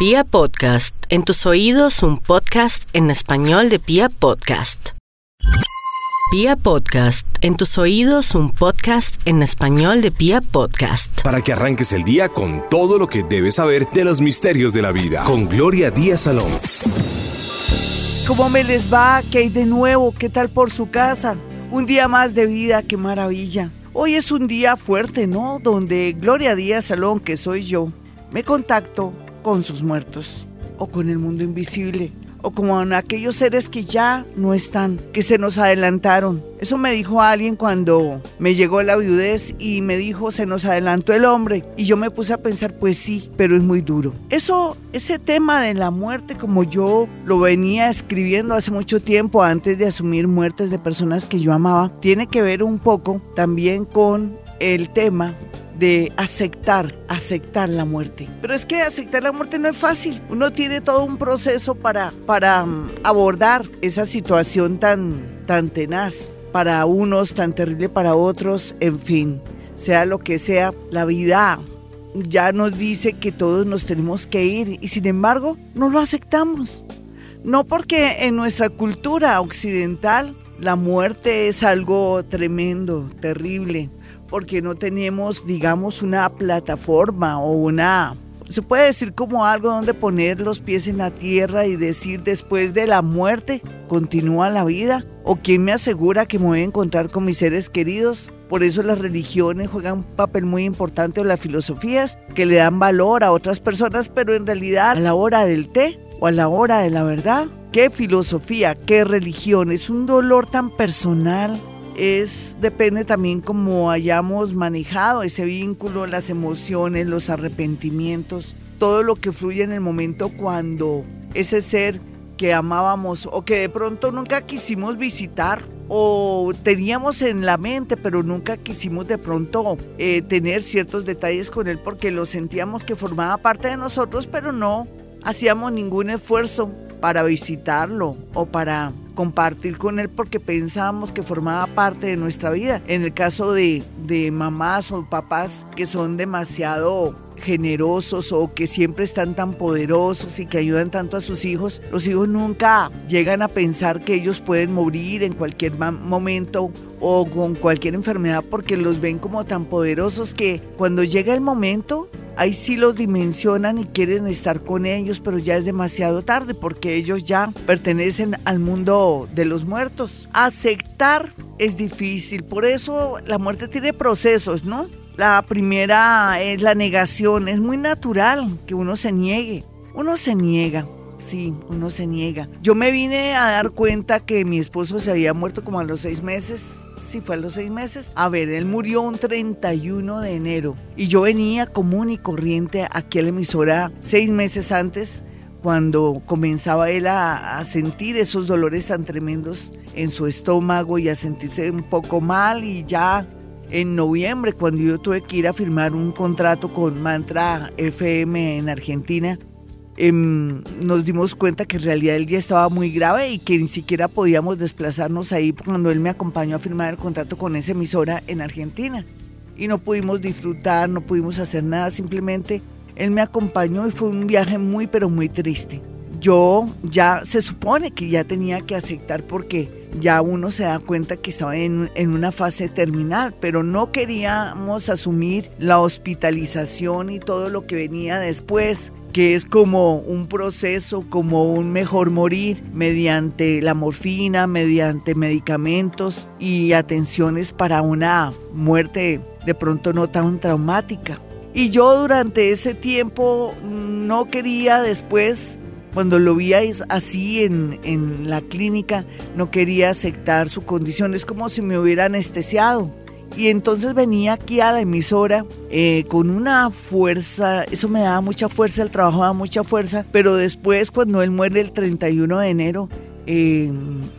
Pia Podcast, en tus oídos un podcast en español de Pia Podcast. Pia Podcast, en tus oídos un podcast en español de Pia Podcast. Para que arranques el día con todo lo que debes saber de los misterios de la vida. Con Gloria Díaz Salón. ¿Cómo me les va? ¿Qué hay de nuevo? ¿Qué tal por su casa? Un día más de vida, qué maravilla. Hoy es un día fuerte, ¿no? Donde Gloria Díaz Salón, que soy yo, me contacto con sus muertos o con el mundo invisible o con aquellos seres que ya no están, que se nos adelantaron. Eso me dijo alguien cuando me llegó la viudez y me dijo se nos adelantó el hombre y yo me puse a pensar pues sí, pero es muy duro. Eso, ese tema de la muerte como yo lo venía escribiendo hace mucho tiempo antes de asumir muertes de personas que yo amaba, tiene que ver un poco también con el tema de aceptar, aceptar la muerte. Pero es que aceptar la muerte no es fácil. Uno tiene todo un proceso para, para mm, abordar esa situación tan, tan tenaz para unos, tan terrible para otros, en fin, sea lo que sea, la vida ya nos dice que todos nos tenemos que ir y sin embargo no lo aceptamos. No porque en nuestra cultura occidental la muerte es algo tremendo, terrible, porque no tenemos, digamos, una plataforma o una, se puede decir como algo donde poner los pies en la tierra y decir después de la muerte continúa la vida. ¿O quién me asegura que me voy a encontrar con mis seres queridos? Por eso las religiones juegan un papel muy importante o las filosofías que le dan valor a otras personas, pero en realidad a la hora del té o a la hora de la verdad, ¿qué filosofía, qué religión? Es un dolor tan personal, es depende también cómo hayamos manejado ese vínculo, las emociones, los arrepentimientos, todo lo que fluye en el momento cuando ese ser que amábamos o que de pronto nunca quisimos visitar o teníamos en la mente, pero nunca quisimos de pronto eh, tener ciertos detalles con él porque lo sentíamos que formaba parte de nosotros, pero no hacíamos ningún esfuerzo para visitarlo o para compartir con él porque pensábamos que formaba parte de nuestra vida. En el caso de, de mamás o papás que son demasiado generosos o que siempre están tan poderosos y que ayudan tanto a sus hijos, los hijos nunca llegan a pensar que ellos pueden morir en cualquier momento o con cualquier enfermedad porque los ven como tan poderosos que cuando llega el momento ahí sí los dimensionan y quieren estar con ellos, pero ya es demasiado tarde porque ellos ya pertenecen al mundo de los muertos. Aceptar es difícil, por eso la muerte tiene procesos, ¿no? La primera es la negación, es muy natural que uno se niegue, uno se niega. Sí, uno se niega. Yo me vine a dar cuenta que mi esposo se había muerto como a los seis meses si fue a los seis meses. A ver, él murió un 31 de enero y yo venía común y corriente aquí a la emisora seis meses antes cuando comenzaba él a, sentir esos dolores tan tremendos en su estómago y a sentirse un poco mal y ya en noviembre cuando yo tuve que ir a firmar un contrato con Mantra FM en Argentina, Em, nos dimos cuenta que en realidad el día estaba muy grave y que ni siquiera podíamos desplazarnos ahí cuando él me acompañó a firmar el contrato con esa emisora en Argentina. Y no pudimos disfrutar, no pudimos hacer nada, simplemente él me acompañó y fue un viaje muy pero muy triste. Yo ya se supone que ya tenía que aceptar porque ya uno se da cuenta que estaba en, en, una fase terminal, pero no queríamos asumir la hospitalización y todo lo que venía después que es como un proceso, como un mejor morir mediante la morfina, mediante medicamentos y atenciones para una muerte de pronto no tan traumática. Y yo durante ese tiempo no quería después, cuando lo vi así en, en la clínica, no quería aceptar su condición. Es como si me hubiera anestesiado. Y entonces venía aquí a la emisora eh, con una fuerza, eso me daba mucha fuerza, el trabajo daba mucha fuerza, pero después cuando él muere el 31 de enero eh,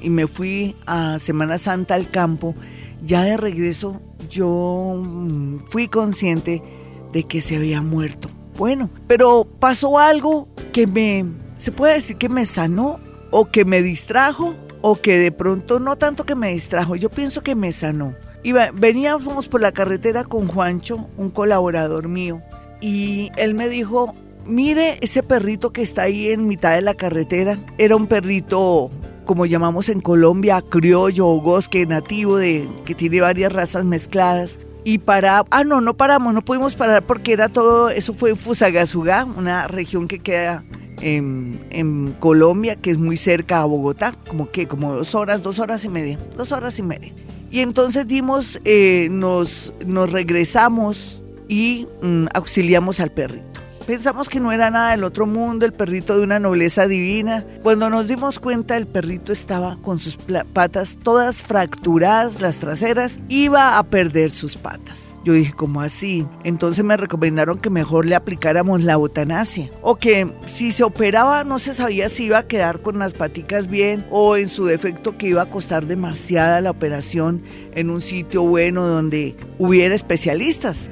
y me fui a Semana Santa al campo, ya de regreso yo mm, fui consciente de que se había muerto. Bueno, pero pasó algo que me, se puede decir que me sanó o que me distrajo o que de pronto no tanto que me distrajo, yo pienso que me sanó y veníamos por la carretera con Juancho, un colaborador mío, y él me dijo, mire ese perrito que está ahí en mitad de la carretera. Era un perrito como llamamos en Colombia, criollo o bosque nativo de, que tiene varias razas mezcladas. Y para, ah no, no paramos, no pudimos parar porque era todo, eso fue Fusagasugá, una región que queda en, en, Colombia, que es muy cerca a Bogotá, como que, como dos horas, dos horas y media, dos horas y media. Y entonces dimos, eh, nos, nos regresamos y mm, auxiliamos al perrito. Pensamos que no era nada del otro mundo, el perrito de una nobleza divina. Cuando nos dimos cuenta, el perrito estaba con sus patas todas fracturadas, las traseras, iba a perder sus patas. Yo dije, ¿cómo así? Entonces me recomendaron que mejor le aplicáramos la eutanasia. O que si se operaba no se sabía si iba a quedar con las paticas bien o en su defecto que iba a costar demasiada la operación en un sitio bueno donde hubiera especialistas.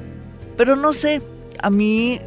Pero no sé, a mí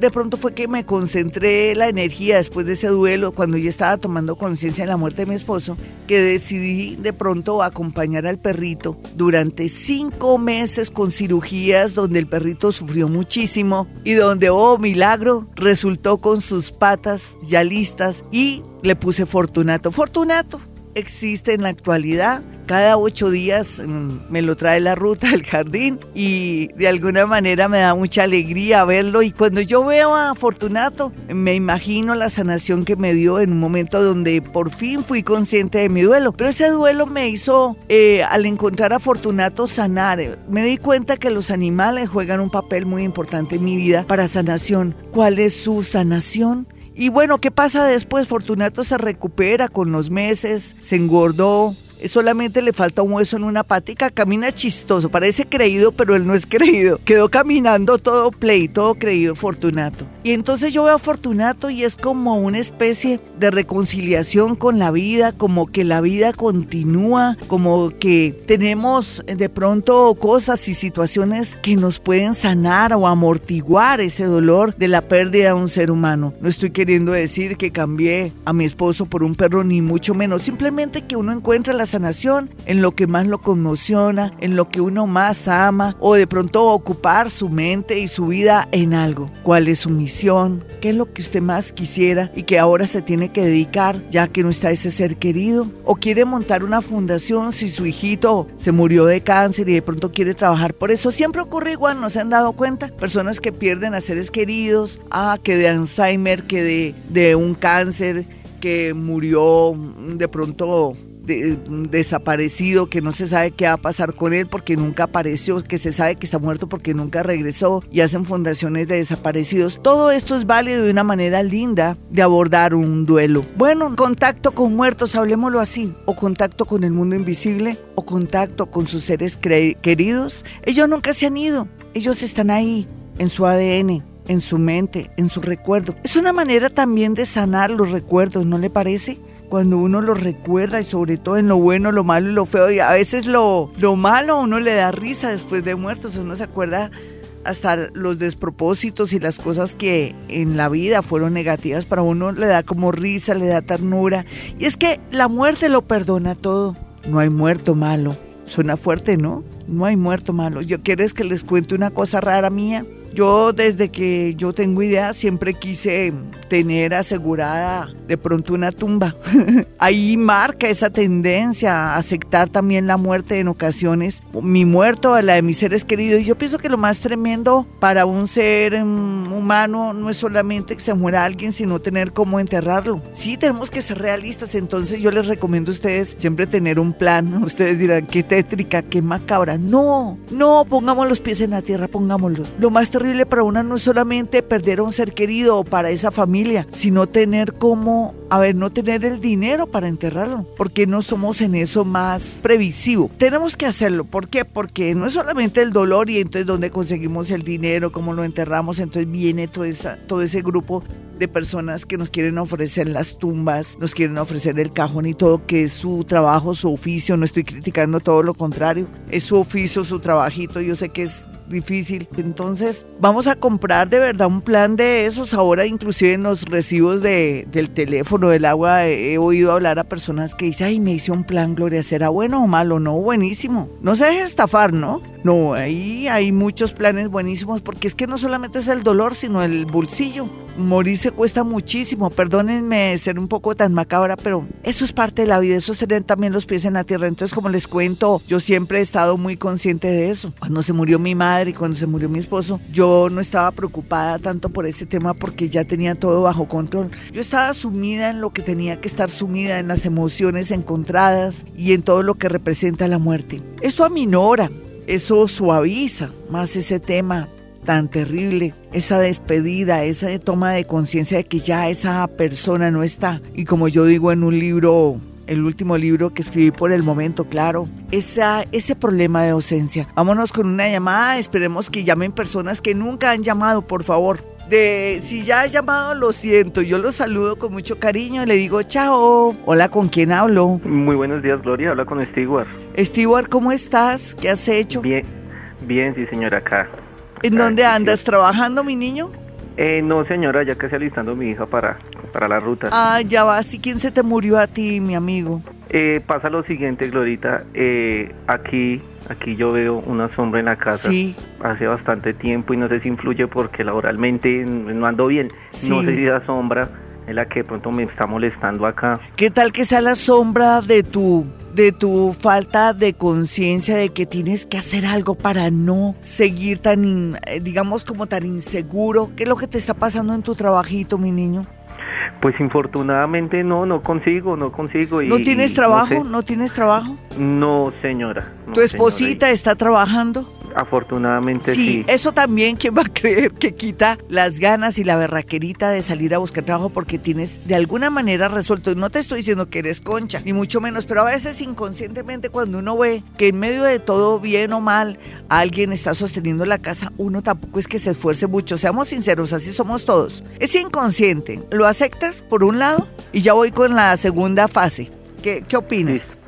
de pronto fue que me concentré la energía después de ese duelo, cuando yo estaba tomando conciencia de la muerte de mi esposo, que decidí de pronto acompañar al perrito durante cinco meses con cirugías donde el perrito sufrió muchísimo y donde, oh milagro, resultó con sus patas ya listas y le puse Fortunato. Fortunato existe en la actualidad. Cada ocho días mm, me lo trae la ruta al jardín y de alguna manera me da mucha alegría verlo. Y cuando yo veo a Fortunato, me imagino la sanación que me dio en un momento donde por fin fui consciente de mi duelo. Pero ese duelo me hizo, eh, al encontrar a Fortunato, sanar. Me di cuenta que los animales juegan un papel muy importante en mi vida para sanación. ¿Cuál es su sanación? Y bueno, ¿qué pasa después? Fortunato se recupera con los meses, se engordó, solamente le falta un hueso en una patica, camina chistoso, parece creído, pero él no es creído. Quedó caminando todo play, todo creído Fortunato. Y entonces yo veo a Fortunato y es como una especie de reconciliación con la vida, como que la vida continúa, como que tenemos de pronto cosas y situaciones que nos pueden sanar o amortiguar ese dolor de la pérdida de un ser humano. No estoy queriendo decir que cambié a mi esposo por un perro, ni mucho menos, simplemente que uno encuentra la sanación en lo que más lo conmociona, en lo que uno más ama o de pronto ocupar su mente y su vida en algo. ¿Cuál es su misión? ¿Qué es lo que usted más quisiera y que ahora se tiene que dedicar ya que no está ese ser querido? ¿O quiere montar una fundación si su hijito se murió de cáncer y de pronto quiere trabajar por eso? Siempre ocurre igual, ¿no se han dado cuenta? Personas que pierden a seres queridos, ah, que de Alzheimer, que de, de un cáncer, que murió de pronto desaparecido, que no se sabe qué va a pasar con él porque nunca apareció, que se sabe que está muerto porque nunca regresó y hacen fundaciones de desaparecidos. Todo esto es válido de una manera linda de abordar un duelo. Bueno, contacto con muertos, hablemoslo así, o contacto con el mundo invisible, o contacto con sus seres queridos. Ellos nunca se han ido, ellos están ahí, en su ADN en su mente, en su recuerdo. Es una manera también de sanar los recuerdos, ¿no le parece? Cuando uno lo recuerda y sobre todo en lo bueno, lo malo y lo feo. Y a veces lo, lo malo uno le da risa después de muertos, uno se acuerda hasta los despropósitos y las cosas que en la vida fueron negativas para uno le da como risa, le da ternura. Y es que la muerte lo perdona todo. No hay muerto malo. Suena fuerte, ¿no? No hay muerto malo. ¿Yo quieres que les cuente una cosa rara mía? Yo desde que yo tengo idea siempre quise tener asegurada de pronto una tumba. Ahí marca esa tendencia a aceptar también la muerte en ocasiones, mi muerto a la de mis seres queridos. Y yo pienso que lo más tremendo para un ser mm, humano no es solamente que se muera alguien, sino tener cómo enterrarlo. Sí, tenemos que ser realistas, entonces yo les recomiendo a ustedes siempre tener un plan. Ustedes dirán, qué tétrica, qué macabra. No, no, pongamos los pies en la tierra, pongámoslos. Lo más terrible para una no solamente perder a un ser querido o para esa familia, sino tener como, a ver, no tener el dinero para enterrarlo, porque no somos en eso más previsivo. Tenemos que hacerlo, ¿por qué? Porque no es solamente el dolor y entonces dónde conseguimos el dinero, cómo lo enterramos, entonces viene todo, esa, todo ese grupo de personas que nos quieren ofrecer las tumbas, nos quieren ofrecer el cajón y todo, que es su trabajo, su oficio, no estoy criticando todo lo contrario, es su oficio, su trabajito, yo sé que es difícil. Entonces, vamos a comprar de verdad un plan de esos. Ahora, inclusive en los recibos de, del teléfono, del agua, he, oído hablar a personas que dicen, ay, me hice un plan, Gloria, ¿será bueno o malo? No, buenísimo. No se deje estafar, ¿no? No, ahí hay muchos planes buenísimos porque es que no solamente es el dolor, sino el bolsillo. Morirse cuesta muchísimo. Perdónenme ser un poco tan macabra, pero eso es parte de la vida, eso es tener también los pies en la tierra. Entonces, como les cuento, yo siempre he estado muy consciente de eso. Cuando se murió mi madre y cuando se murió mi esposo, yo no estaba preocupada tanto por ese tema porque ya tenía todo bajo control. Yo estaba sumida en lo que tenía que estar sumida, en las emociones encontradas y en todo lo que representa la muerte. Eso aminora, eso suaviza más ese tema tan terrible, esa despedida, esa toma de conciencia de que ya esa persona no está. Y como yo digo en un libro, el último libro que escribí por el momento, claro, esa, ese problema de ausencia. Vámonos con una llamada, esperemos que llamen personas que nunca han llamado, por favor. De si ya ha llamado, lo siento. Yo lo saludo con mucho cariño le digo chao. Hola, ¿con quién hablo? Muy buenos días, Gloria. Habla con Stewart. Stewart, ¿cómo estás? ¿Qué has hecho? Bien, bien, sí, señora, acá. ¿En dónde andas? ¿Trabajando, mi niño? Eh, no, señora, ya casi alistando a mi hija para, para la ruta. Ah, ya va. ¿Y quién se te murió a ti, mi amigo? Eh, pasa lo siguiente, Glorita. Eh, aquí, aquí yo veo una sombra en la casa. Sí. Hace bastante tiempo y no sé si influye porque laboralmente no ando bien. No sé si la sombra es la que de pronto me está molestando acá. ¿Qué tal que sea la sombra de tu de tu falta de conciencia de que tienes que hacer algo para no seguir tan, eh, digamos, como tan inseguro? ¿Qué es lo que te está pasando en tu trabajito, mi niño? Pues infortunadamente no, no consigo, no consigo. Y, ¿No tienes trabajo? No, tienes trabajo? No, señora. ¿Tu esposita está trabajando? Afortunadamente sí, sí. Eso también, ¿quién va a creer que quita las ganas y la berraquerita de salir a buscar trabajo porque tienes de alguna manera resuelto? No te estoy diciendo que eres concha, ni mucho menos, pero a veces inconscientemente cuando uno ve que en medio de todo, bien o mal, alguien está sosteniendo la casa, uno tampoco es que se esfuerce mucho. Seamos sinceros, así somos todos. Es inconsciente. ¿Lo aceptas por un lado? Y ya voy con la segunda fase. ¿Qué, qué opinas?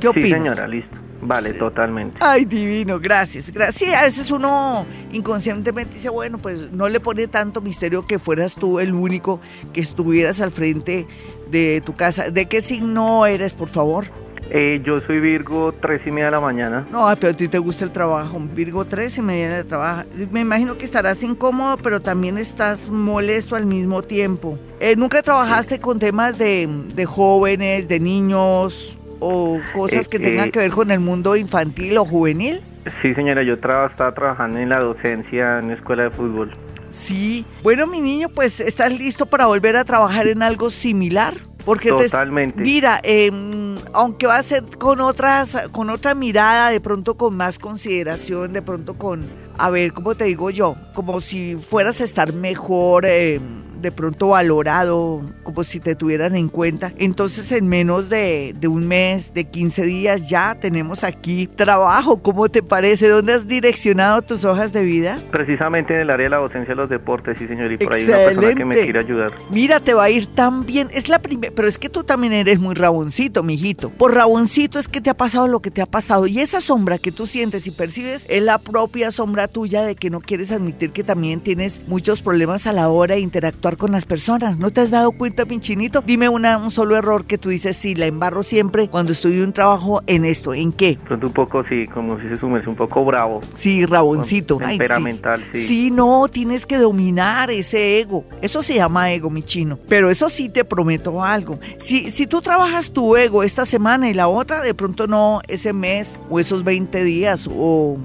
¿Qué opinas? Sí, señora, listo. Vale, totalmente. Ay, divino, gracias. Gracias. Sí, a veces uno inconscientemente dice, bueno, pues no le pone tanto misterio que fueras tú el único que estuvieras al frente de tu casa. ¿De qué signo eres, por favor? Eh, yo soy Virgo, tres y media de la mañana. No, pero a ti te gusta el trabajo. Virgo, tres y media de trabajo. Me imagino que estarás incómodo, pero también estás molesto al mismo tiempo. Eh, ¿Nunca trabajaste con temas de, de jóvenes, de niños? O cosas eh, que tengan eh, que ver con el mundo infantil o juvenil? Sí, señora, yo estaba trabajando en la docencia en la escuela de fútbol. Sí, bueno, mi niño, pues estás listo para volver a trabajar en algo similar. Porque Totalmente. mira, em, aunque va a ser con otras, con otra mirada, de pronto con más consideración, de pronto con, a ver, ¿cómo te digo yo? Como si fueras a estar mejor. Eh, de pronto valorado, como si te tuvieran en cuenta. Entonces en menos de, un mes, de 15 días ya tenemos aquí trabajo. ¿Cómo te parece? ¿Dónde has direccionado tus hojas de vida? Precisamente en el área de la docencia de los deportes, sí señor, y por ahí una persona que me quiere ayudar. Mira, te va a ir tan bien. Es la primera, pero es que tú también eres muy raboncito, mijito. Por raboncito es que te ha pasado lo que te ha pasado. Y esa sombra que tú sientes y percibes es la propia sombra tuya de que no quieres admitir que también tienes muchos problemas a la hora de interactuar con las personas. ¿No te has dado cuenta, pinchinito? Dime una, un solo error que tú dices, sí, la embarro siempre cuando estoy en un trabajo en esto. ¿En qué? Pronto un poco, sí, como si se sumerge, un poco bravo. Sí, raboncito. Temperamental, sí. sí. no, tienes que dominar ese ego. Eso se llama ego, mi chino. Pero eso sí te prometo algo. Si, si tú trabajas tu ego esta semana y la otra, de pronto no, ese mes o esos 20 días o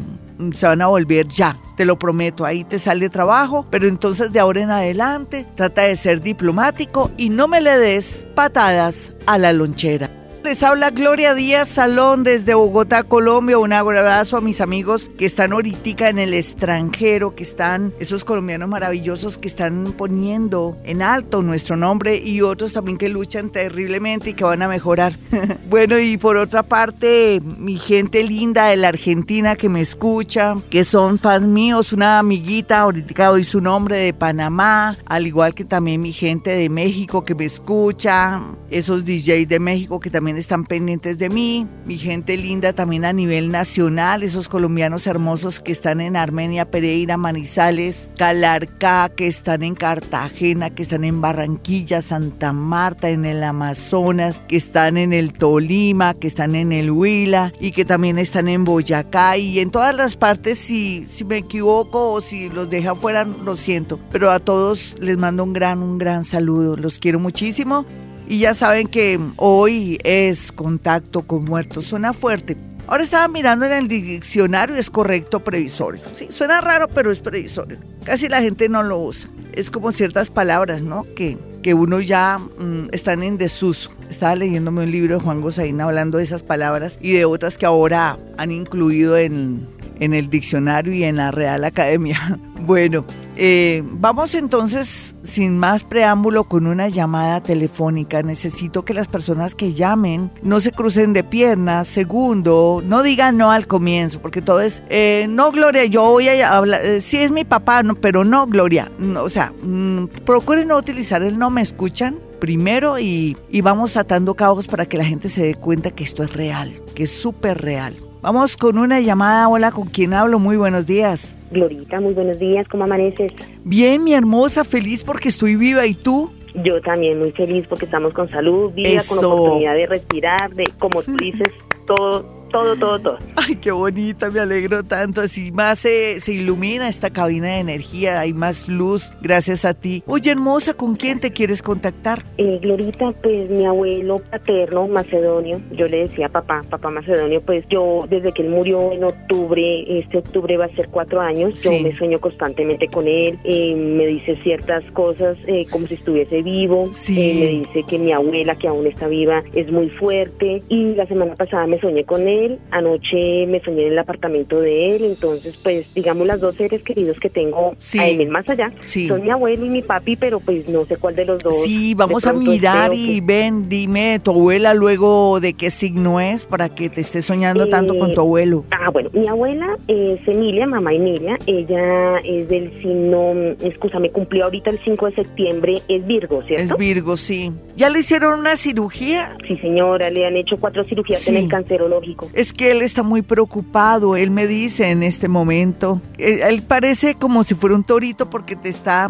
se van a volver ya, te lo prometo, ahí te sale trabajo, pero entonces de ahora en adelante trata de ser diplomático y no me le des patadas a la lonchera. Les habla Gloria Díaz Salón desde Bogotá, Colombia. Un abrazo a mis amigos que están ahorita en el extranjero, que están, esos colombianos maravillosos que están poniendo en alto nuestro nombre y otros también que luchan terriblemente y que van a mejorar. bueno, y por otra parte, mi gente linda de la Argentina que me escucha, que son fans míos, una amiguita, ahorita doy su nombre de Panamá, al igual que también mi gente de México que me escucha, esos DJs de México que también están pendientes de mí, mi gente linda también a nivel nacional, esos colombianos hermosos que están en Armenia, Pereira, Manizales, Calarcá, que están en Cartagena, que están en Barranquilla, Santa Marta, en el Amazonas, que están en el Tolima, que están en el Huila y que también están en Boyacá. Y en todas las partes, si, si me equivoco o si los deja afuera, lo siento, pero a todos les mando un gran, un gran saludo, los quiero muchísimo y ya saben que hoy es contacto con muertos. Suena fuerte. Ahora estaba mirando en el diccionario, es correcto previsorio. Sí, suena raro, pero es previsorio. Casi la gente no lo usa. Es como ciertas palabras, ¿no? Que, que uno ya mm, están en desuso. Estaba leyéndome un libro de Juan Gosaín hablando de esas palabras y de otras que ahora han incluido en, en el diccionario y en la Real Academia. Bueno, eh, vamos entonces, sin más preámbulo, con una llamada telefónica. Necesito que las personas que llamen no se crucen de piernas. Segundo, no digan no al comienzo, porque todo es, eh, no, Gloria, yo voy a hablar, eh, sí es mi papá, no, pero no, Gloria. o sea, mm, procuren no utilizar el no me escuchan primero y, y vamos atando cabos para que la gente se dé cuenta que esto es real, que es súper real. Vamos con una llamada. Hola, ¿con quién hablo? Muy buenos días. Glorita, muy buenos días. ¿Cómo amaneces? Bien, mi hermosa, feliz porque estoy viva. ¿Y tú? Yo también muy feliz porque estamos con salud, vida, con oportunidad de respirar, de, como tú dices, todo todo, todo, todo. Ay, qué bonita, me alegro tanto. Así más se, se ilumina esta cabina de energía, hay más luz gracias a ti. Oye, hermosa, ¿con quién te quieres contactar? Eh, Glorita, pues mi abuelo paterno, Macedonio, yo le decía papá, papá Macedonio, pues yo desde que él murió en octubre, este octubre va a ser cuatro años, yo me sueño constantemente con él, eh, me dice ciertas cosas eh, como si estuviese vivo, Sí. eh, me dice que mi abuela, que aún está viva, es muy fuerte y la semana pasada me soñé con él, anoche me soñé en el apartamento de él, entonces pues digamos las dos seres queridos que tengo Sí. a él más allá Sí. son mi abuelo y mi papi, pero pues no sé cuál de los dos. Sí, vamos a mirar y que- ven, dime tu abuela luego de qué signo es para que te estés soñando tanto con tu Eh, abuelo. Ah, bueno, mi abuela es Emilia, mamá Emilia, ella es del signo, excusa, me cumplió ahorita el 5 de septiembre, es Virgo, Es ¿cierto? Virgo, sí. ¿Ya le hicieron una cirugía? Sí, señora, le han hecho cuatro cirugías Sí. en el cancerológico. Es que él está muy preocupado, él me dice en este momento, eh, él parece como si fuera un torito porque te está,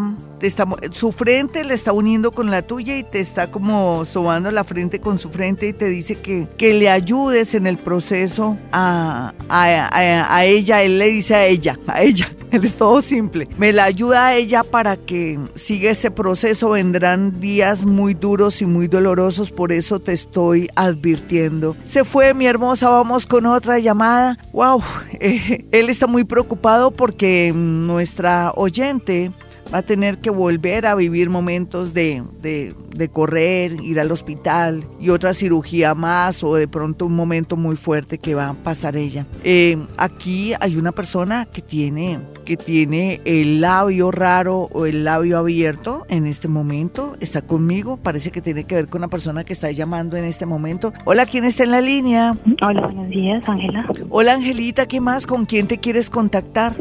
su frente le está uniendo con la tuya y te está como sobando la frente con su frente y te dice que, que le ayudes en el proceso a, a, ella, él le dice a ella, a ella, él es todo simple, me la ayuda a ella para que siga ese proceso, vendrán días muy duros y muy dolorosos, por eso te estoy advirtiendo. Se fue mi hermosa, vamos con otra llamada. Wow, eh, él está muy preocupado porque nuestra oyente va a tener que volver a vivir momentos de, de, de correr, ir al hospital y otra cirugía más o de pronto un momento muy fuerte que va a pasar ella. Eh, aquí hay una persona que tiene, que tiene el labio raro o el labio abierto en este momento. Está conmigo, parece que tiene que ver con la persona que está llamando en este momento. Hola, ¿quién está en la línea? Hola, buenos días, Ángela. Hola, Angelita, ¿qué más? ¿Con quién te quieres contactar?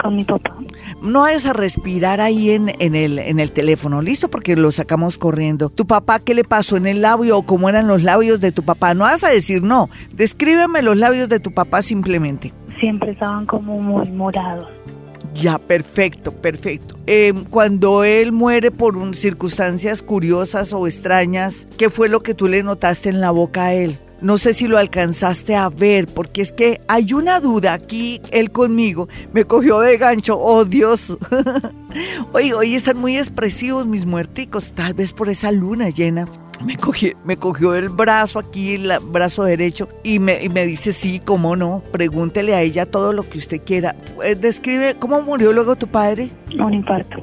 Con mi papá. No vayas a respirar ahí en, en, el, en el teléfono, ¿listo? Porque lo sacamos corriendo. ¿Tu papá qué le pasó en el labio o cómo eran los labios de tu papá? No vas a decir no. Descríbeme los labios de tu papá simplemente. Siempre estaban como muy morados. Ya, perfecto, perfecto. Eh, cuando él muere por un- circunstancias curiosas o extrañas, ¿qué fue lo que tú le notaste en la boca a él? No sé si lo alcanzaste a ver, porque es que hay una duda aquí, él conmigo, me cogió de gancho, oh Dios. Oye, hoy están muy expresivos mis muerticos, tal vez por esa luna llena. Me, cogí- me cogió el brazo aquí, el brazo derecho, y me, y me dice, sí, cómo no, pregúntele a ella todo lo que usted quiera. Eh, describe, ¿cómo murió luego tu padre? Un infarto.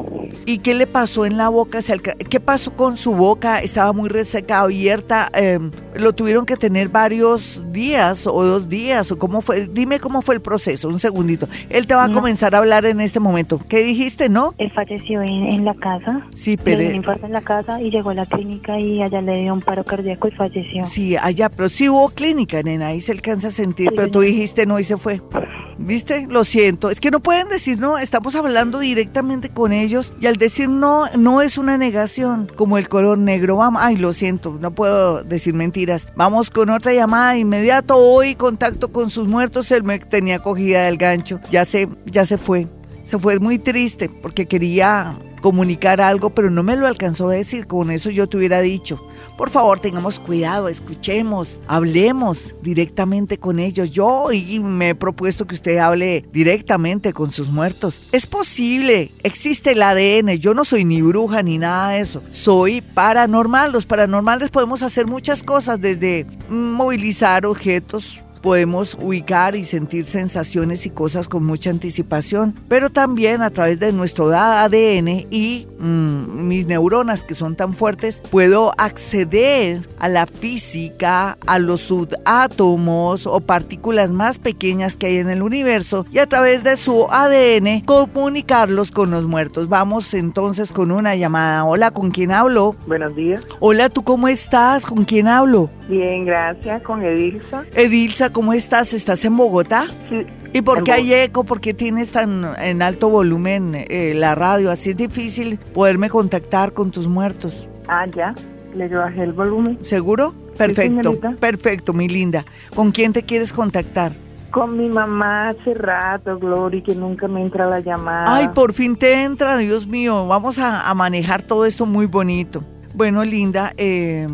¿Y qué le pasó en la boca? ¿Se alca- ¿Qué pasó con su boca? ¿Estaba muy reseca, abierta? Eh, ¿Lo tuvieron que tener varios días o dos días? ¿O cómo fue? Dime cómo fue el proceso, un segundito. Él te va a comenzar a hablar en este momento. ¿Qué dijiste, no? Él falleció en, en la casa. Sí, Le pero... dio un infarto en la casa y llegó a la clínica y allá le dio un paro cardíaco y falleció. Sí, allá, pero sí hubo clínica, nena, ahí se alcanza a sentir, Sí, pero tú dijiste no y se fue. ¿Viste? Lo siento. Es que no pueden decir no, estamos hablando directamente con ellos y al decir no, no es una negación, como el color negro. Vamos, ay, lo siento, no puedo decir mentiras. Vamos con otra llamada de inmediato. Hoy contacto con sus muertos. Él me tenía cogida del gancho. Ya se, ya se fue. Se fue muy triste porque quería comunicar algo, pero no me lo alcanzó a decir. Con eso yo te hubiera dicho. Por favor, tengamos cuidado, escuchemos, hablemos directamente con ellos. Yo y me he propuesto que usted hable directamente con sus muertos. Es posible, existe el ADN. Yo no soy ni bruja ni nada de eso. Soy paranormal. Los paranormales podemos hacer muchas cosas, desde movilizar objetos, podemos ubicar y sentir sensaciones y cosas con mucha anticipación, pero también a través de nuestro ADN y mm, mis neuronas que son tan fuertes, puedo acceder a la física, a los subátomos o partículas más pequeñas que hay en el universo y a través de su ADN comunicarlos con los muertos. Vamos entonces con una llamada. Hola, ¿con quién hablo? Buenos días. Hola, ¿tú cómo estás? ¿Con quién hablo? Bien, gracias, con Edilsa. Edilsa, ¿cómo estás? ¿Estás en Bogotá? Sí. ¿Y por qué hay eco? ¿Por qué tienes tan en alto volumen eh, la radio? Así es difícil poderme contactar con tus muertos. Ah, ya. Le bajé el volumen. ¿Seguro? Perfecto. perfecto, mi linda. ¿Con quién te quieres contactar? Con mi mamá hace rato, Glory, que nunca me entra la llamada. Ay, por fin te entra, Dios mío. Vamos a, a manejar todo esto muy bonito. Bueno, linda, eh,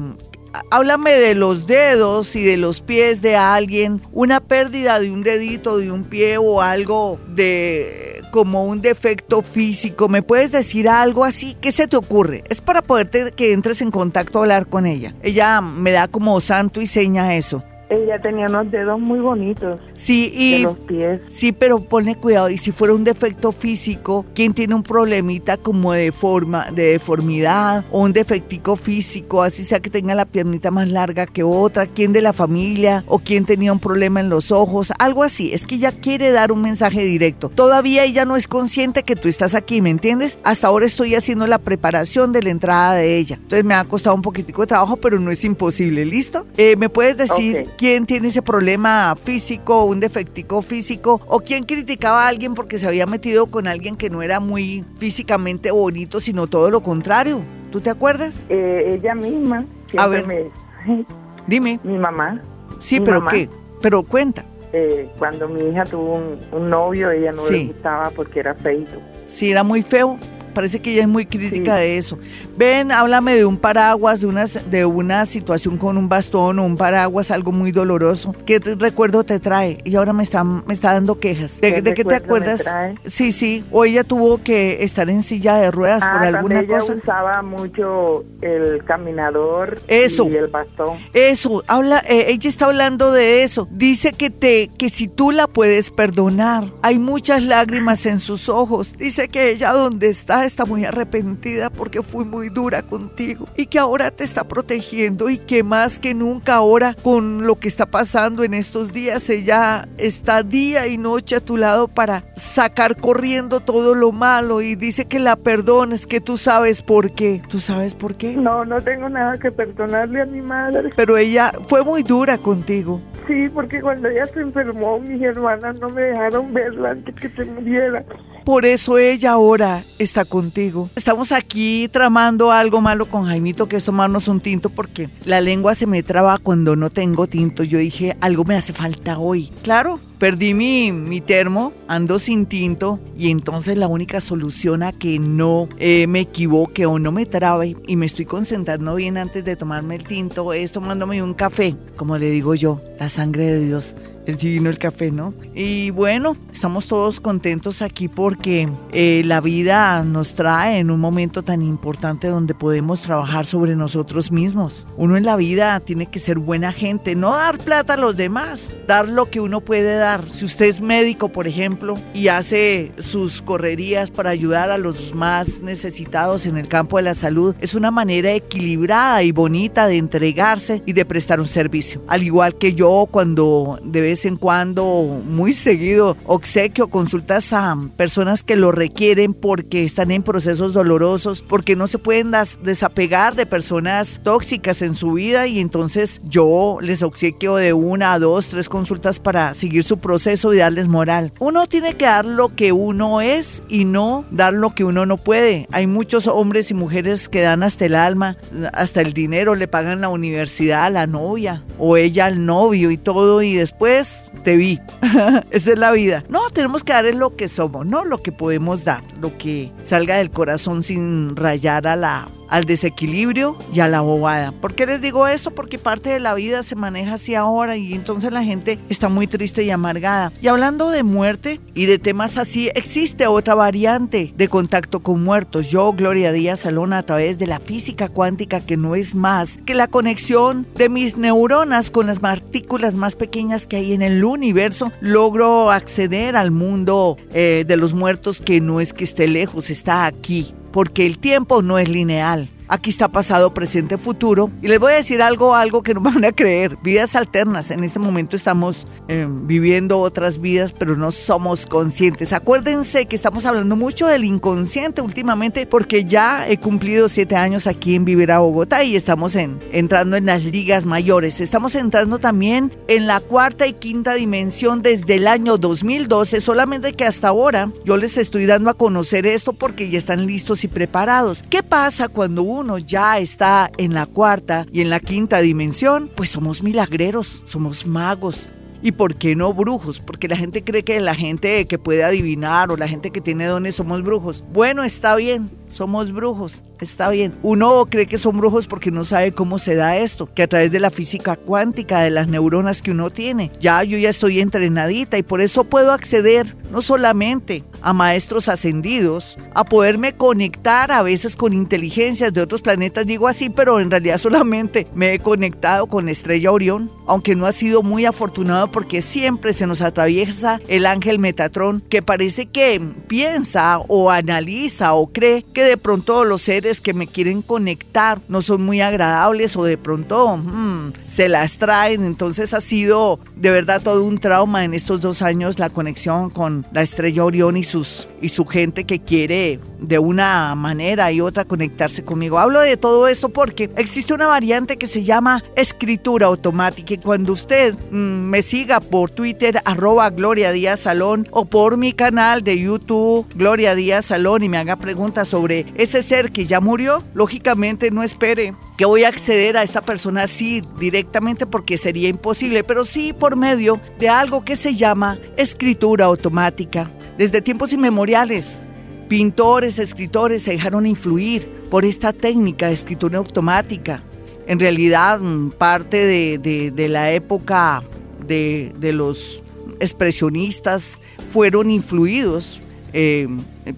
háblame de los dedos y de los pies de alguien, una pérdida de un dedito, de un pie o algo de como un defecto físico. ¿Me puedes decir algo así? ¿Qué se te ocurre? Es para poderte que entres en contacto a hablar con ella. Ella me da como santo y seña eso. Ella tenía unos dedos muy bonitos. Sí, y. De los pies. Sí, pero ponle cuidado. Y si fuera un defecto físico, ¿quién tiene un problemita como de forma, de deformidad o un defectico físico, así sea que tenga la piernita más larga que otra? ¿Quién de la familia? ¿O quién tenía un problema en los ojos? Algo así. Es que ella quiere dar un mensaje directo. Todavía ella no es consciente que tú estás aquí, ¿me entiendes? Hasta ahora estoy haciendo la preparación de la entrada de ella. Entonces me ha costado un poquitico de trabajo, pero no es imposible. ¿Listo? Eh, ¿Me puedes decir? Quién tiene ese problema físico, un defectico físico, o quién criticaba a alguien porque se había metido con alguien que no era muy físicamente bonito, sino todo lo contrario. ¿Tú te acuerdas? Eh, ella misma. A ver. Dime. Mi mamá. Sí, pero ¿qué? Pero cuenta. Eh, cuando mi hija tuvo un, novio, ella no le gustaba porque era feito. Sí, era muy feo parece que ella es muy crítica de eso. Ven, háblame de un paraguas, de una, de una situación con un bastón o un paraguas, algo muy doloroso. ¿Qué recuerdo te trae? Y ahora me está, me está dando quejas. ¿De, qué, te acuerdas? Sí, sí. O ella tuvo que estar en silla de ruedas por ah, alguna ella cosa. usaba mucho el caminador eso, y el bastón. Eso, habla, eh, ella está hablando de eso. Dice que te, que si tú la puedes perdonar, hay muchas lágrimas en sus ojos. Dice que ella donde está está muy arrepentida porque fui muy dura contigo y que ahora te está protegiendo y que más que nunca ahora con lo que está pasando en estos días ella está día y noche a tu lado para sacar corriendo todo lo malo y dice que la perdones, que tú sabes por qué. ¿Tú sabes por qué? No, no tengo nada que perdonarle a mi madre. Pero ella fue muy dura contigo. Sí, porque cuando ella se enfermó, mis hermanas no me dejaron verla antes que se muriera. Por eso ella ahora está contigo. Estamos aquí tramando algo malo con Jaimito, que es tomarnos un tinto, porque la lengua se me traba cuando no tengo tinto. Yo dije, algo me hace falta hoy. Claro, perdí mi, mi termo, ando sin tinto y entonces la única solución a que no eh, me equivoque o no me trabe y me estoy concentrando bien antes de tomarme el tinto es tomándome un café, como le digo yo, la sangre de Dios es divino el café, ¿no? Y bueno, estamos todos contentos aquí porque eh, la vida nos trae en un momento tan importante donde podemos trabajar sobre nosotros mismos. Uno en la vida tiene que ser buena gente, no dar plata a los demás, dar lo que uno puede dar. Si usted es médico, por ejemplo, y hace sus correrías para ayudar a los más necesitados en el campo de la salud, es una manera equilibrada y bonita de entregarse y de prestar un servicio. Al igual que yo cuando de vez en cuando, muy seguido, obsequio, consultas a personas que lo requieren porque están en procesos dolorosos, porque no se pueden desapegar de personas tóxicas en su vida y entonces yo les obsequio de una, dos, tres consultas para seguir su proceso y darles moral. Uno tiene que dar lo que uno es y no dar lo que uno no puede. Hay muchos hombres y mujeres que dan hasta el alma, hasta el dinero, le pagan la universidad a la novia o ella al novio y todo y después te vi. Esa es la vida. No, tenemos que dar lo que somos, no lo que podemos dar, lo que salga del corazón sin rayar a la al desequilibrio y a la bobada. ¿Por qué les digo esto? Porque parte de la vida se maneja así ahora y entonces la gente está muy triste y amargada. Y hablando de muerte y de temas así, existe otra variante de contacto con muertos. Yo, Gloria Díaz Salón, a través de la física cuántica, que no es más que la conexión de mis neuronas con las partículas más pequeñas que hay en el universo, logro acceder al mundo eh, de los muertos que no es que esté lejos, está aquí porque el tiempo no es lineal. Aquí está pasado, presente, futuro. Y les voy a decir algo, algo que no van a creer. Vidas alternas. En este momento estamos em, viviendo otras vidas, pero no somos conscientes. Acuérdense que estamos hablando mucho del inconsciente últimamente, porque ya he cumplido siete años aquí en Vivir a Bogotá y estamos en, entrando en las ligas mayores. Estamos entrando también en la cuarta y quinta dimensión desde el año 2012, solamente que hasta ahora yo les estoy dando a conocer esto porque ya están listos y preparados. ¿Qué pasa cuando uno uno ya está en la cuarta y en la quinta dimensión, pues somos milagreros, somos magos. ¿Y por qué no brujos? Porque la gente cree que la gente que puede adivinar o la gente que tiene dones somos brujos. Bueno, está bien, somos brujos, está bien. Uno cree que son brujos porque no sabe cómo se da esto, que a través de la física cuántica, de las neuronas que uno tiene, ya yo ya estoy entrenadita y por eso puedo acceder no solamente a maestros ascendidos, a poderme conectar a veces con inteligencias de otros planetas, digo así, pero en realidad solamente me he conectado con la estrella Orión, aunque no ha sido muy afortunado porque siempre se nos atraviesa el ángel Metatrón, que parece que piensa o analiza o cree que de pronto los seres que me quieren conectar no son muy agradables o de pronto mm, se las traen. Entonces ha sido de verdad todo un trauma en estos dos años la conexión con la estrella Orión y, sus, y su gente que quiere de una manera y otra conectarse conmigo. Hablo de todo esto porque existe una variante que se llama escritura automática y cuando usted mm, me siga por Twitter arroba Gloria Díaz Salón o por mi canal de YouTube Gloria Díaz Salón y me haga preguntas sobre ese ser que ya murió, lógicamente no espere que voy a acceder a esta persona así directamente porque sería imposible, pero sí por medio de algo que se llama escritura automática. Desde tiempos inmemoriales, pintores, escritores se dejaron influir por esta técnica de escritura automática. En realidad, parte de, la época de, de los expresionistas fueron influidos eh,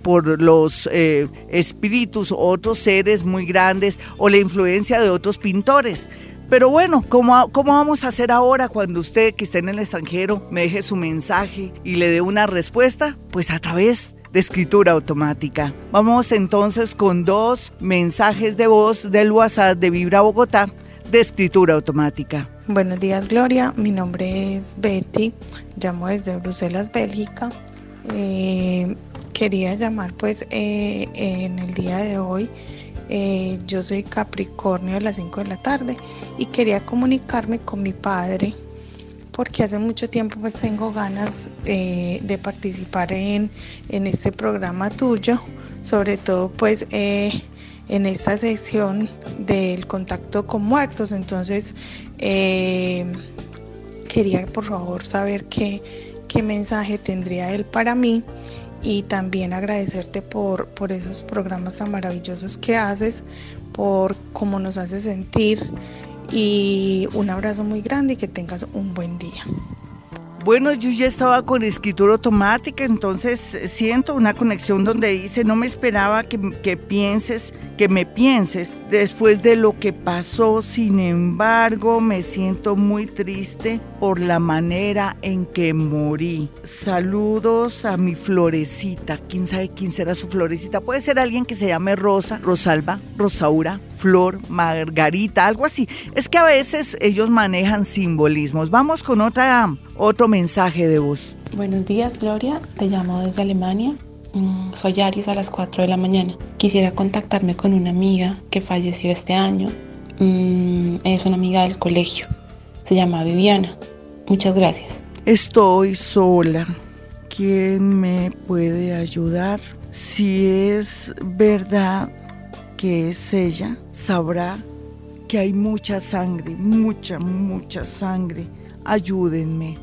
por los eh, espíritus, otros seres muy grandes o la influencia de otros pintores. Pero bueno, ¿cómo, ¿cómo vamos a hacer ahora cuando usted que esté en el extranjero me deje su mensaje y le dé una respuesta? Pues a través de escritura automática. Vamos entonces con dos mensajes de voz del WhatsApp de Vibra Bogotá de escritura automática. Buenos días Gloria, mi nombre es Betty, llamo desde Bruselas, Bélgica. Eh, quería llamar pues eh, en el día de hoy. Eh, yo soy Capricornio a las 5 de la tarde y quería comunicarme con mi padre porque hace mucho tiempo pues tengo ganas de participar en, en, este programa tuyo, sobre todo pues en esta sección del contacto con muertos. Entonces quería por favor saber qué qué mensaje tendría él para mí y también agradecerte por, por esos programas tan maravillosos que haces, por cómo nos hace sentir y un abrazo muy grande y que tengas un buen día. Bueno, yo ya estaba con escritura automática, entonces siento una conexión donde dice, no me esperaba que, que pienses que me pienses después de lo que pasó. Sin embargo, me siento muy triste por la manera en que morí. Saludos a mi florecita. ¿Quién sabe quién será su florecita? Puede ser alguien que se llame Rosa, Rosalba, Rosaura, Flor, Margarita, algo así. Es que a veces ellos manejan simbolismos. Vamos con otra, otro mensaje de voz. Buenos días, Gloria. Te llamo desde Alemania. Mm, soy Aris a las 4 de la mañana. Quisiera contactarme con una amiga que falleció este año. Mm, es una amiga del colegio. Se llama Viviana. Muchas gracias. Estoy sola. ¿Quién me puede ayudar? Si es verdad que es ella, sabrá que hay mucha sangre, mucha, mucha sangre. Ayúdenme.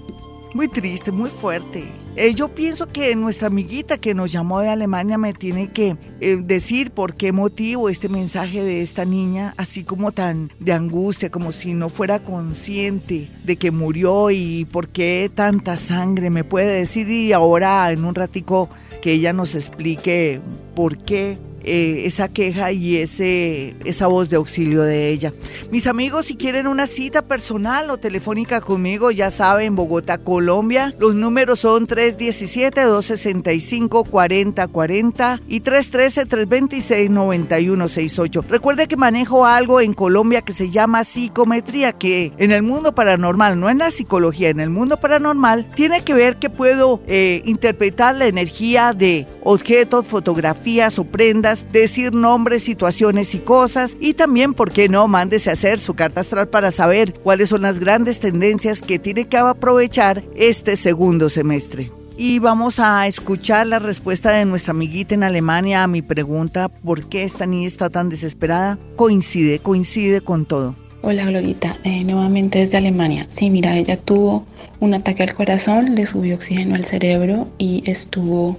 Muy triste, muy fuerte. Eh, yo pienso que nuestra amiguita que nos llamó de Alemania me tiene que eh, decir por qué motivo este mensaje de esta niña, así como tan de angustia, como si no fuera consciente de que murió y por qué tanta sangre, me puede decir y ahora en un ratico que ella nos explique por qué eh, esa queja y ese, esa voz de auxilio de ella. Mis amigos, si quieren una cita personal o telefónica conmigo, ya saben, Bogotá, Colombia, los números son 317-265-4040 y 313-326-9168. Recuerde que manejo algo en Colombia que se llama psicometría, que en el mundo paranormal, no en la psicología, en el mundo paranormal, tiene que ver que puedo eh, interpretar la energía de objetos, fotografías o prendas decir nombres, situaciones y cosas. Y también, ¿por qué no? Mándese a hacer su carta astral para saber cuáles son las grandes tendencias que tiene que aprovechar este segundo semestre. Y vamos a escuchar la respuesta de nuestra amiguita en Alemania a mi pregunta, ¿por qué esta niña está tan desesperada? Coincide, coincide con todo. Hola Glorita, eh, nuevamente desde Alemania. Sí, mira, ella tuvo un ataque al corazón, le subió oxígeno al cerebro y estuvo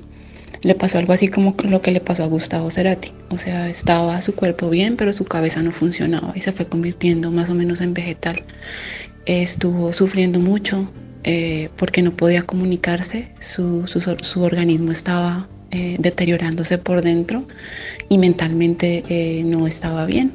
le pasó algo así como lo que le pasó a Gustavo Cerati. O sea, estaba su cuerpo bien, pero su cabeza no funcionaba y se fue convirtiendo más o menos en vegetal. Estuvo sufriendo mucho eh, porque no podía comunicarse, su, organismo estaba eh, deteriorándose por dentro y mentalmente eh, no estaba bien.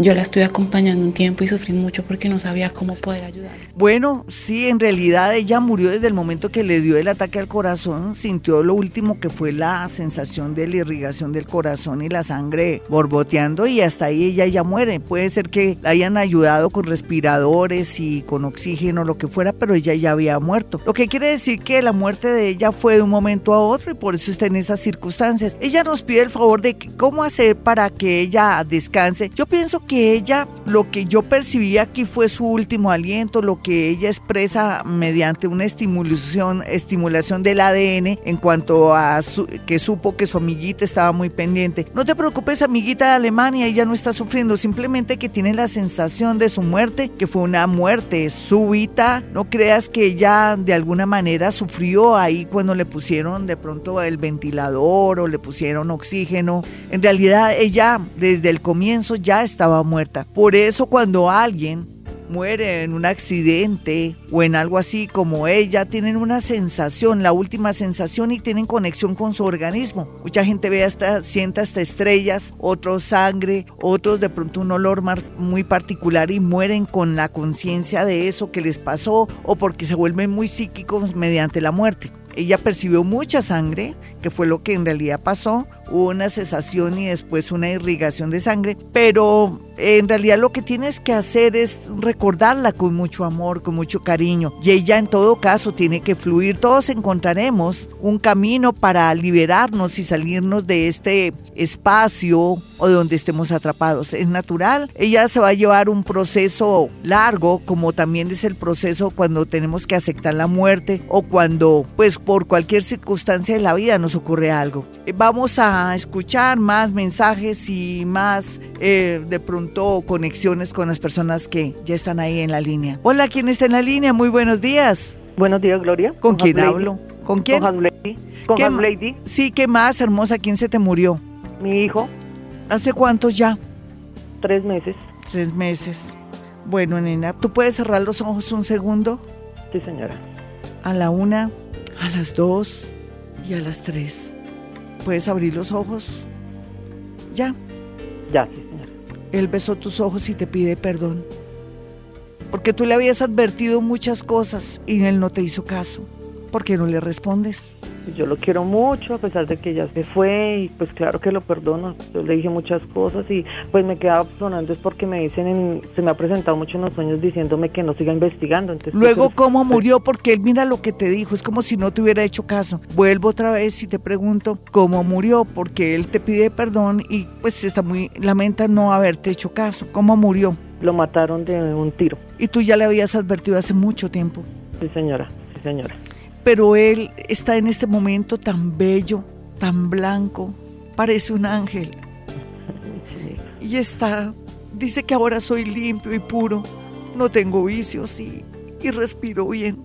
Yo la estuve acompañando un tiempo y sufrí mucho porque no sabía cómo poder ayudar. Bueno, sí, en realidad ella murió desde el momento que le dio el ataque al corazón, sintió lo último que fue la sensación de la irrigación del corazón y la sangre borboteando y hasta ahí ella ya muere. Puede ser que la hayan ayudado con respiradores y con oxígeno, lo que fuera, pero ella ya había muerto. Lo que quiere decir que la muerte de ella fue de un momento a otro y por eso está en esas circunstancias. Ella nos pide el favor de cómo hacer para que ella descanse. Yo pienso que ella, lo que yo percibí aquí fue su último aliento, lo que ella expresa mediante una estimulación, estimulación del ADN en cuanto a que supo que su amiguita estaba muy pendiente. No te preocupes, amiguita de Alemania, ella no está sufriendo, simplemente que tiene la sensación de su muerte, que fue una muerte súbita. No creas que ella de alguna manera sufrió ahí cuando le pusieron de pronto el ventilador o le pusieron oxígeno. En realidad ella desde el comienzo ya estaba muerta. Por eso cuando alguien muere en un accidente o en algo así como ella, tienen una sensación, la última sensación y tienen conexión con su organismo. Mucha gente ve hasta, sienta hasta estrellas, otros sangre, otros de pronto un olor muy particular y mueren con la conciencia de eso que les pasó o porque se vuelven muy psíquicos mediante la muerte. Ella percibió mucha sangre, que fue lo que en realidad pasó, hubo una cesación y después una irrigación de sangre, pero en realidad lo que tienes que hacer es recordarla con mucho amor, con mucho cariño. Y ella en todo caso tiene que fluir. Todos encontraremos un camino para liberarnos y salirnos de este espacio o de donde estemos atrapados. Es natural. Ella se va a llevar un proceso largo, como también es el proceso cuando tenemos que aceptar la muerte o cuando, pues por cualquier circunstancia de la vida nos ocurre algo. Eh, vamos a escuchar más mensajes y más eh, de pronto conexiones con las personas que ya están ahí en la línea. Hola, ¿quién está en la línea? Muy buenos días. Buenos días, Gloria. ¿Con, quién hablo? ¿Con quién? Con Lady. Con Lady. Sí, ¿qué más, hermosa? ¿Quién se te murió? Mi hijo. ¿Hace cuántos ya? Tres meses. Tres meses. Bueno, nena, ¿tú puedes cerrar los ojos un segundo? Sí, señora. A la una, a las dos y a las tres. ¿Puedes abrir los ojos? ¿Ya? Ya, sí. Él besó tus ojos y te pide perdón. Porque tú le habías advertido muchas cosas y él no te hizo caso. ¿Por qué no le respondes? Yo lo quiero mucho, a pesar de que ya se fue, y pues claro que lo perdono. Yo le dije muchas cosas y pues me quedaba sonando es porque me dicen, se me ha presentado mucho en los sueños diciéndome que no siga investigando. Entonces, pues, Luego, ¿cómo murió? Porque él mira lo que te dijo, es como si no te hubiera hecho caso. Vuelvo otra vez y te pregunto, ¿cómo murió? Porque él te pide perdón y pues está muy, lamenta no haberte hecho caso. ¿Cómo murió? Lo mataron de un tiro. Y tú ya le habías advertido hace mucho tiempo. Sí, señora, sí, señora pero él está en este momento tan bello, tan blanco, parece un ángel. Y está, dice que ahora soy limpio y puro, no tengo vicios y, y respiro bien.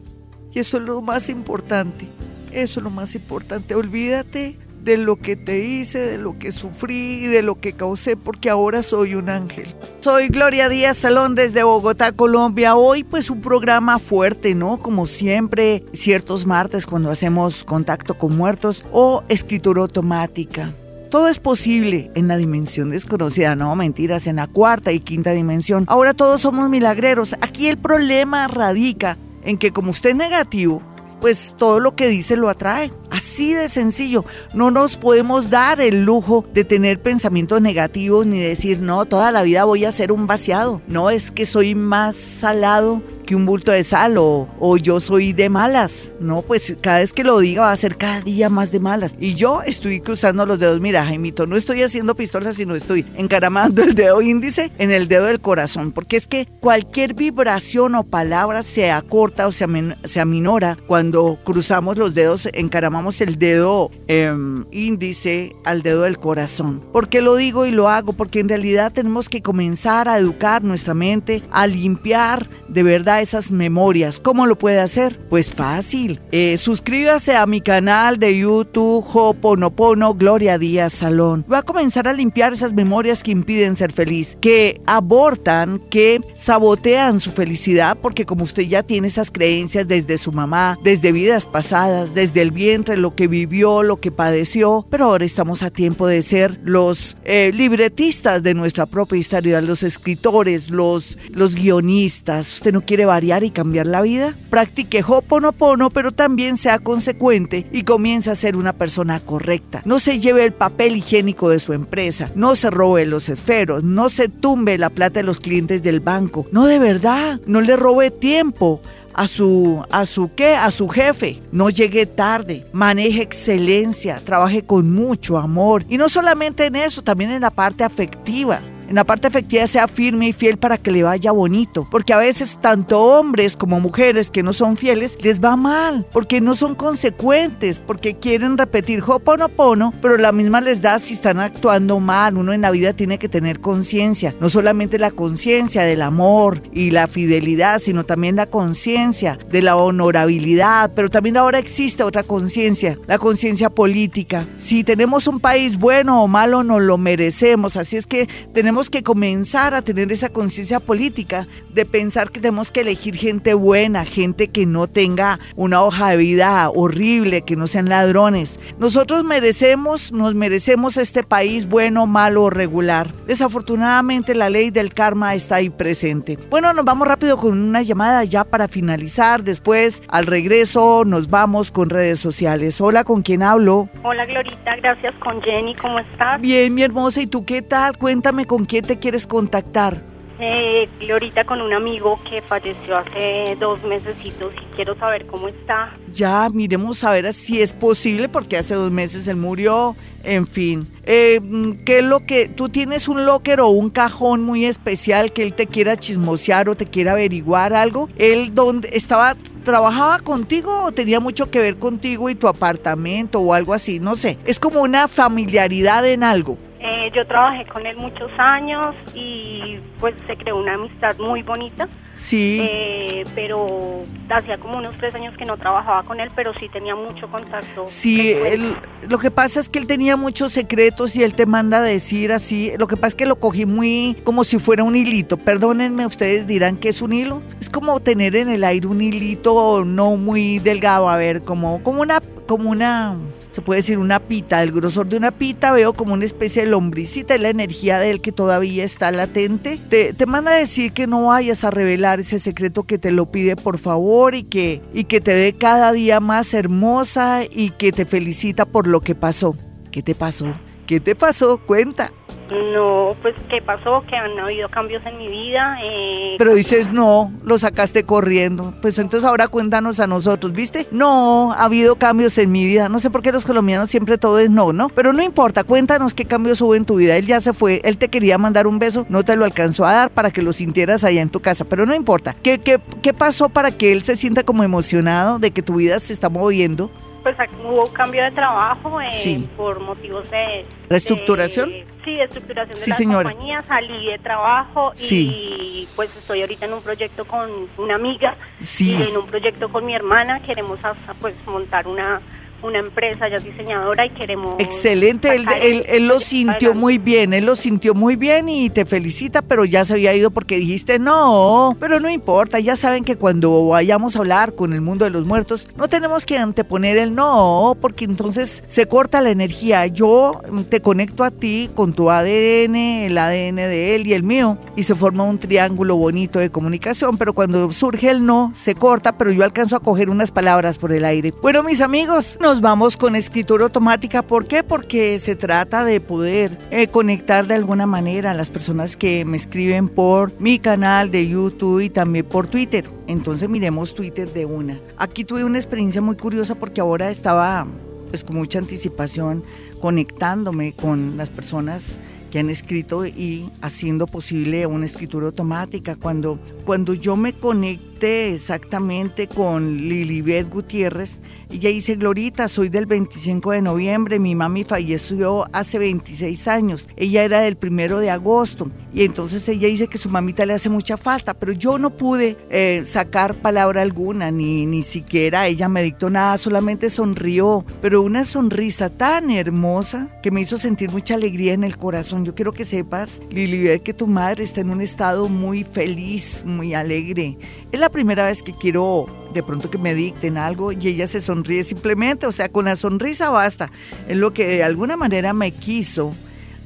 Y eso es lo más importante, eso es lo más importante. Olvídate de lo que te hice, de lo que sufrí y de lo que causé, porque ahora soy un ángel. Soy Gloria Díaz Salón desde Bogotá, Colombia. Hoy pues un programa fuerte, ¿no? Como siempre, ciertos martes cuando hacemos contacto con muertos o escritura automática. Todo es posible en la dimensión desconocida, no mentiras, en la cuarta y quinta dimensión. Ahora todos somos milagreros. Aquí el problema radica en que como usted es negativo, pues todo lo que dice lo atrae. Así de sencillo. No nos podemos dar el lujo de tener pensamientos negativos ni decir, no, toda la vida voy a ser un vaciado. No, es que soy más salado que un bulto de sal o, o, yo soy de malas. No, pues cada vez que lo diga va a ser cada día más de malas. Y yo estoy cruzando los dedos. Mira, Jaimito, no estoy haciendo pistolas, sino estoy encaramando el dedo índice en el dedo del corazón. Porque es que cualquier vibración o palabra se acorta o se, se aminora cuando cruzamos los dedos, encaramamos el dedo eh, índice al dedo del corazón. ¿Por qué lo digo y lo hago? Porque en realidad tenemos que comenzar a educar nuestra mente, a limpiar de verdad esas memorias. ¿Cómo lo puede hacer? Pues fácil. Eh, suscríbase a mi canal de YouTube Hoponopono Gloria Díaz Salón. Va a comenzar a limpiar esas memorias que impiden ser feliz, que abortan, que sabotean su felicidad, porque como usted ya tiene esas creencias desde su mamá, desde vidas pasadas, desde el vientre, lo que vivió, lo que padeció, pero ahora estamos a tiempo de ser los eh, libretistas de nuestra propia historia, los escritores, los, los guionistas. ¿Usted no quiere variar y cambiar la vida? Practique Hoponopono, pero también sea consecuente y comience a ser una persona correcta. No se lleve el papel higiénico de su empresa, no se robe los esferos, no se tumbe la plata de los clientes del banco. No de verdad, no le robe tiempo a su, a su qué, a su jefe. No llegue tarde, maneje excelencia, trabaje con mucho amor. Y no solamente en eso, también en la parte afectiva en la parte afectiva sea firme y fiel para que le vaya bonito. Porque a veces tanto hombres como mujeres que no son fieles les va mal, porque no son consecuentes, porque quieren repetir hoponopono, pero la misma les da si están actuando mal. Uno en la vida tiene que tener conciencia, no solamente la conciencia del amor y la fidelidad, sino también la conciencia de la honorabilidad, pero también ahora existe otra conciencia, la conciencia política. Si tenemos un país bueno o malo, nos lo merecemos, así es que tenemos que comenzar a tener esa conciencia política de pensar que tenemos que elegir gente buena, gente que no tenga una hoja de vida horrible, que no sean ladrones. Nosotros merecemos, nos merecemos este país bueno, malo o regular. Desafortunadamente la ley del karma está ahí presente. Bueno, nos vamos rápido con una llamada ya para finalizar. Después, al regreso, nos vamos con redes sociales. Hola, ¿con quién hablo? Hola, Glorita, gracias con Jenny, ¿cómo estás? Bien, mi hermosa, ¿y tú qué tal? Cuéntame con quién te quieres contactar. Eh, Glorita con un amigo que falleció hace dos mesecitos y quiero saber cómo está. Ya, miremos a ver si es posible porque hace dos meses él murió, en fin. Eh, ¿Qué es lo que tú tienes un locker o un cajón muy especial que él te quiera chismosear o te quiera averiguar algo? ¿Él donde estaba, trabajaba contigo o tenía mucho que ver contigo y tu apartamento o algo así? No sé, es como una familiaridad en algo. Eh, yo trabajé con él muchos años y pues se creó una amistad muy bonita. Sí. Eh, pero hacía como unos tres años que no trabajaba con él, pero sí tenía mucho contacto. Sí, él, lo que pasa es que él tenía muchos secretos y él te manda a decir así. Lo que pasa es que lo cogí muy como si fuera un hilito. Perdónenme, ustedes dirán que es un hilo. Es como tener en el aire un hilito no muy delgado, a ver, como, como una, como una se puede decir una pita, el grosor de una pita, veo como una especie de lombricita, y la energía de él que todavía está latente. Te, te manda a decir que no vayas a revelar ese secreto que te lo pide por favor y que, y que te dé cada día más hermosa y que te felicita por lo que pasó. ¿Qué te pasó? ¿Qué te pasó? Cuenta. No, pues ¿qué pasó? Que han habido cambios en mi vida. Eh, Pero dices no, lo sacaste corriendo. Pues entonces ahora cuéntanos a nosotros, ¿viste? No, ha habido cambios en mi vida. No sé por qué los colombianos siempre todo es no, ¿no? Pero no importa, cuéntanos qué cambios hubo en tu vida. Él ya se fue, él te quería mandar un beso, no te lo alcanzó a dar para que lo sintieras allá en tu casa. Pero no importa. ¿Qué, qué, qué pasó para que él se sienta como emocionado de que tu vida se está moviendo? Pues hubo cambio de trabajo eh, por motivos de... ¿Reestructuración? sí, de estructuración de la compañía, salí de trabajo y pues estoy ahorita en un proyecto con una amiga y en un proyecto con mi hermana, queremos pues montar una una empresa, ya es diseñadora y queremos... Excelente, él, él, lo sintió muy bien, él lo sintió muy bien y te felicita, pero ya se había ido porque dijiste no, pero no importa, ya saben que cuando vayamos a hablar con el mundo de los muertos, no tenemos que anteponer el no, porque entonces se corta la energía. Yo te conecto a ti con tu ADN, el ADN de él y el mío, y se forma un triángulo bonito de comunicación, pero cuando surge el no, se corta, pero yo alcanzo a coger unas palabras por el aire. Bueno, mis amigos, no vamos con escritura automática. ¿Por qué? Porque se trata de poder eh, conectar de alguna manera a las personas que me escriben por mi canal de YouTube y también por Twitter. Entonces miremos Twitter de una. Aquí tuve una experiencia muy curiosa porque ahora estaba pues con mucha anticipación conectándome con las personas que han escrito y haciendo posible una escritura automática. Cuando, cuando yo me conecté exactamente con Lilibet Gutiérrez, ella dice, Glorita, soy del 25 de noviembre, mi mami falleció hace 26 años, ella era del primero de agosto y entonces ella dice que su mamita le hace mucha falta, pero yo no pude eh, sacar palabra alguna, ni, ni siquiera ella me dictó nada, solamente sonrió, pero una sonrisa tan hermosa que me hizo sentir mucha alegría en el corazón. Yo quiero que sepas, Lilibet, que tu madre está en un estado muy feliz, muy alegre. Es la primera vez que quiero de pronto que me dicten algo y ella se sonríe simplemente, o sea, con la sonrisa basta. Es lo que de alguna manera me quiso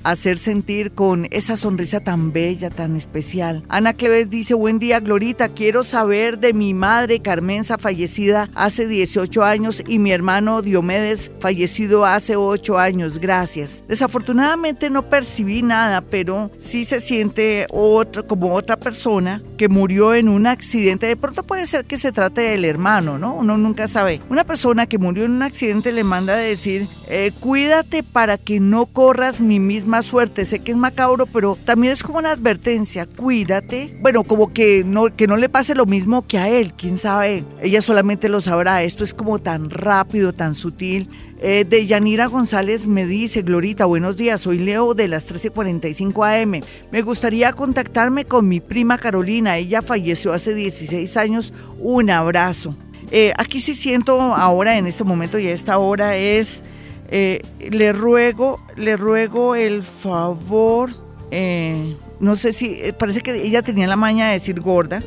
hacer sentir con esa sonrisa tan bella, tan especial. Ana Cleves dice, buen día Glorita, quiero saber de mi madre Carmenza fallecida hace 18 años y mi hermano Diomedes fallecido hace 8 años, gracias. Desafortunadamente no percibí nada, pero sí se siente otro, como otra persona que murió en un accidente. De pronto puede ser que se trate del hermano, ¿no? Uno nunca sabe. Una persona que murió en un accidente le manda a decir, eh, cuídate para que no corras mi misma suerte. Sé que es macabro, pero también es como una advertencia. Cuídate. Bueno, como que no, que no le pase lo mismo que a él. Quién sabe. Ella solamente lo sabrá. Esto es como tan rápido, tan sutil. Eh, de Yanira González me dice, Glorita, buenos días, soy Leo de las 13:45 AM. Me gustaría contactarme con mi prima Carolina, ella falleció hace 16 años. Un abrazo. Eh, aquí sí siento ahora, en este momento y a esta hora, es eh, le ruego, le ruego el favor, eh, no sé si, eh, parece que ella tenía la maña de decir gorda,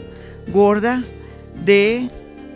gorda, de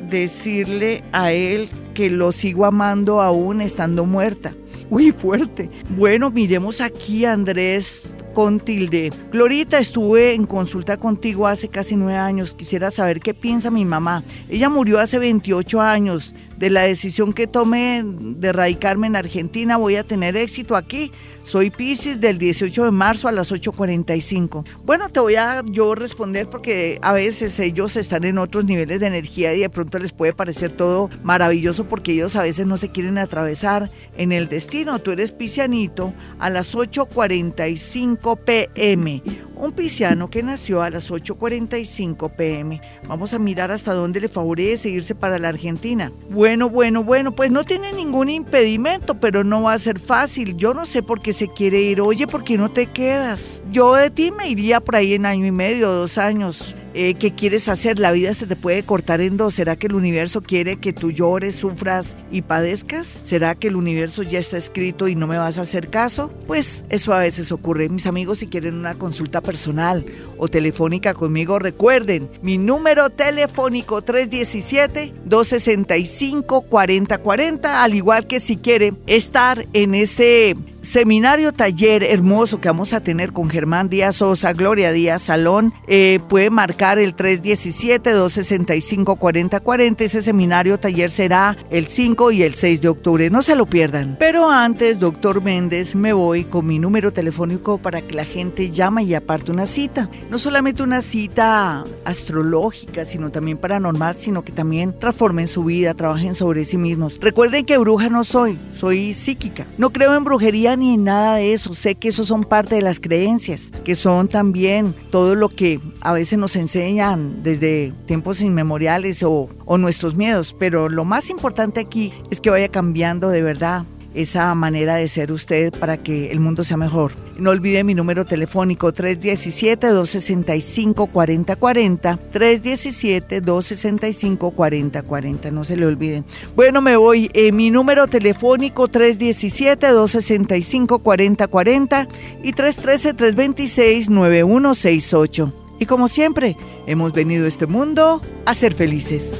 decirle a él que lo sigo amando aún estando muerta. Uy, fuerte. Bueno, miremos aquí Andrés con tilde. Glorita, estuve en consulta contigo hace casi nueve años. Quisiera saber qué piensa mi mamá. Ella murió hace 28 años de la decisión que tomé de radicarme en Argentina, voy a tener éxito aquí. Soy Pisces del 18 de marzo a las 8.45. Bueno, te voy a yo responder porque a veces ellos están en otros niveles de energía y de pronto les puede parecer todo maravilloso porque ellos a veces no se quieren atravesar en el destino. Tú eres piscianito a las 8.45 pm un pisciano que nació a las 8.45 pm. Vamos a mirar hasta dónde le favorece irse para la Argentina. Bueno, bueno, bueno, pues no tiene ningún impedimento, pero no va a ser fácil. Yo no sé por qué se quiere ir. Oye, ¿por qué no te quedas? Yo de ti me iría por ahí en año y medio, dos años Eh, ¿Qué quieres hacer? La vida se te puede cortar en dos. ¿Será que el universo quiere que tú llores, sufras y padezcas? ¿Será que el universo ya está escrito y no me vas a hacer caso? Pues eso a veces ocurre. Mis amigos, si quieren una consulta personal o telefónica conmigo, recuerden mi número telefónico 317-265-4040, al igual que si quiere estar en ese seminario taller hermoso que vamos a tener con Germán Díaz Sosa, Gloria Díaz Salón, eh, puede marcar el 317-265-4040. Ese seminario taller será el 5 y el 6 de octubre. No se lo pierdan. Pero antes, doctor Méndez, me voy con mi número telefónico para que la gente llame y aparte una cita. No solamente una cita astrológica, sino también paranormal, sino que también transformen su vida, trabajen sobre sí mismos. Recuerden que bruja no soy, soy psíquica. No creo en brujería ni en nada de eso. Sé que eso son parte de las creencias, que son también todo lo que a veces nos enseñan desde tiempos inmemoriales o, o nuestros miedos. Pero lo más importante aquí es que vaya cambiando de verdad esa manera de ser usted para que el mundo sea mejor. No olvide mi número telefónico 317-265-4040, 317-265-4040, no se le olviden. Bueno, me voy. Eh, mi número telefónico 317-265-4040 y 313-326-9168. Y como siempre, hemos venido a este mundo a ser felices.